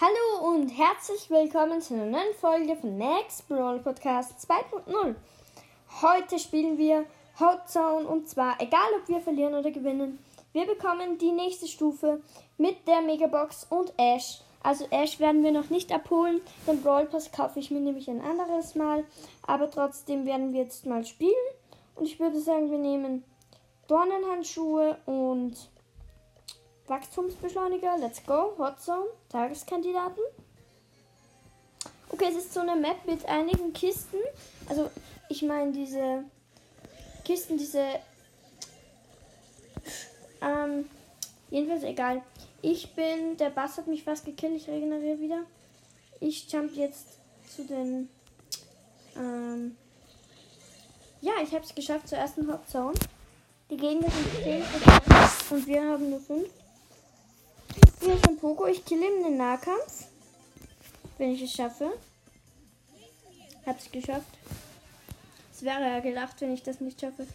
Hallo und herzlich willkommen zu einer neuen Folge von Next Brawl Podcast 2.0. Heute spielen wir Hot Zone und zwar egal ob wir verlieren oder gewinnen, wir bekommen die nächste Stufe mit der Megabox und Ash. Also Ash werden wir noch nicht abholen, den Brawl Pass kaufe ich mir nämlich ein anderes Mal, aber trotzdem werden wir jetzt mal spielen und ich würde sagen, wir nehmen Dornenhandschuhe und Wachstumsbeschleuniger. Let's go. Hot Zone. Tageskandidaten. Okay, es ist so eine Map mit einigen Kisten. Also, ich meine, diese Kisten, diese. Ähm, jedenfalls egal. Ich bin. Der Bass hat mich fast gekillt. Ich regeneriere wieder. Ich jump jetzt zu den. Ähm, ja, ich habe es geschafft zur ersten Hot Zone. Die Gegner sind 10 und wir haben nur 5. Hier ist ein Poco. Ich kill ihm den Nahkampf. Wenn ich es schaffe. Hab's geschafft. Es wäre ja gelacht, wenn ich das nicht schaffe.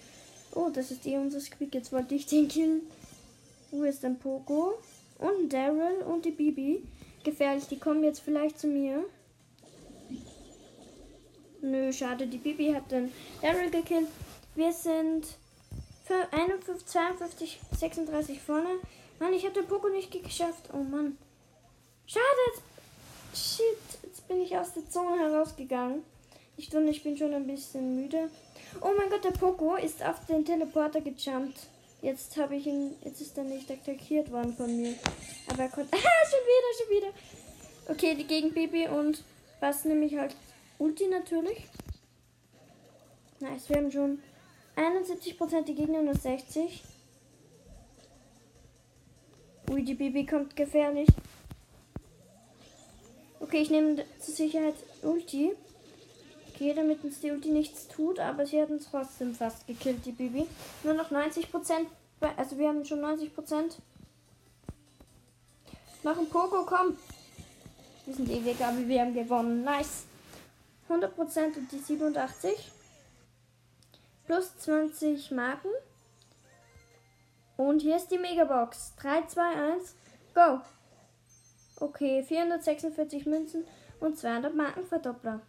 Oh, das ist eh unser Squeak. Jetzt wollte ich den killen. Wo ist ein Poco? Und Daryl und die Bibi. Gefährlich, die kommen jetzt vielleicht zu mir. Nö, schade. Die Bibi hat den Daryl gekillt. Wir sind für 51, 52, 36 vorne. Mann, ich habe den Poco nicht geschafft. Oh Mann. Schade. Shit. Jetzt bin ich aus der Zone herausgegangen. Ich, ich bin schon ein bisschen müde. Oh mein Gott, der Poco ist auf den Teleporter gejumpt. Jetzt habe ich ihn. Jetzt ist er nicht attackiert worden von mir. Aber er konnte. Ah, schon wieder, schon wieder. Okay, die gegen Baby und was nehme ich halt Ulti natürlich. Nice, wir haben schon 71% die Gegner nur 60. Ui, die Bibi kommt gefährlich. Okay, ich nehme zur Sicherheit Ulti. Okay, damit uns die Ulti nichts tut, aber sie hat uns trotzdem fast gekillt, die Bibi. Nur noch 90%. Also wir haben schon 90%. Noch ein Poco, komm. Wir sind ewig, eh aber wir haben gewonnen. Nice. 100% und die 87. Plus 20 Marken. Und hier ist die Megabox. 3, 2, 1, go! Okay, 446 Münzen und 200 Markenverdoppler.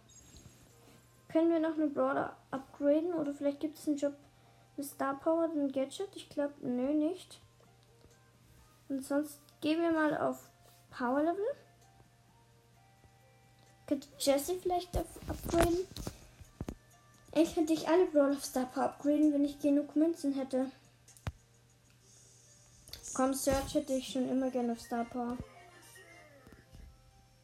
Können wir noch einen Brawler upgraden oder vielleicht gibt es einen Job mit Star Power, den Gadget? Ich glaube, nö, nicht. Und sonst gehen wir mal auf Power Level. Könnte Jesse vielleicht upgraden? Ich könnte ich alle Brawler auf Star Power upgraden, wenn ich genug Münzen hätte. Komm, Search hätte ich schon immer gerne auf Star Power.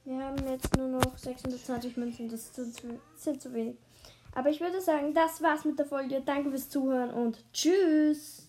Wir haben jetzt nur noch 620 Münzen, das sind zu wenig. Aber ich würde sagen, das war's mit der Folge. Danke fürs Zuhören und tschüss.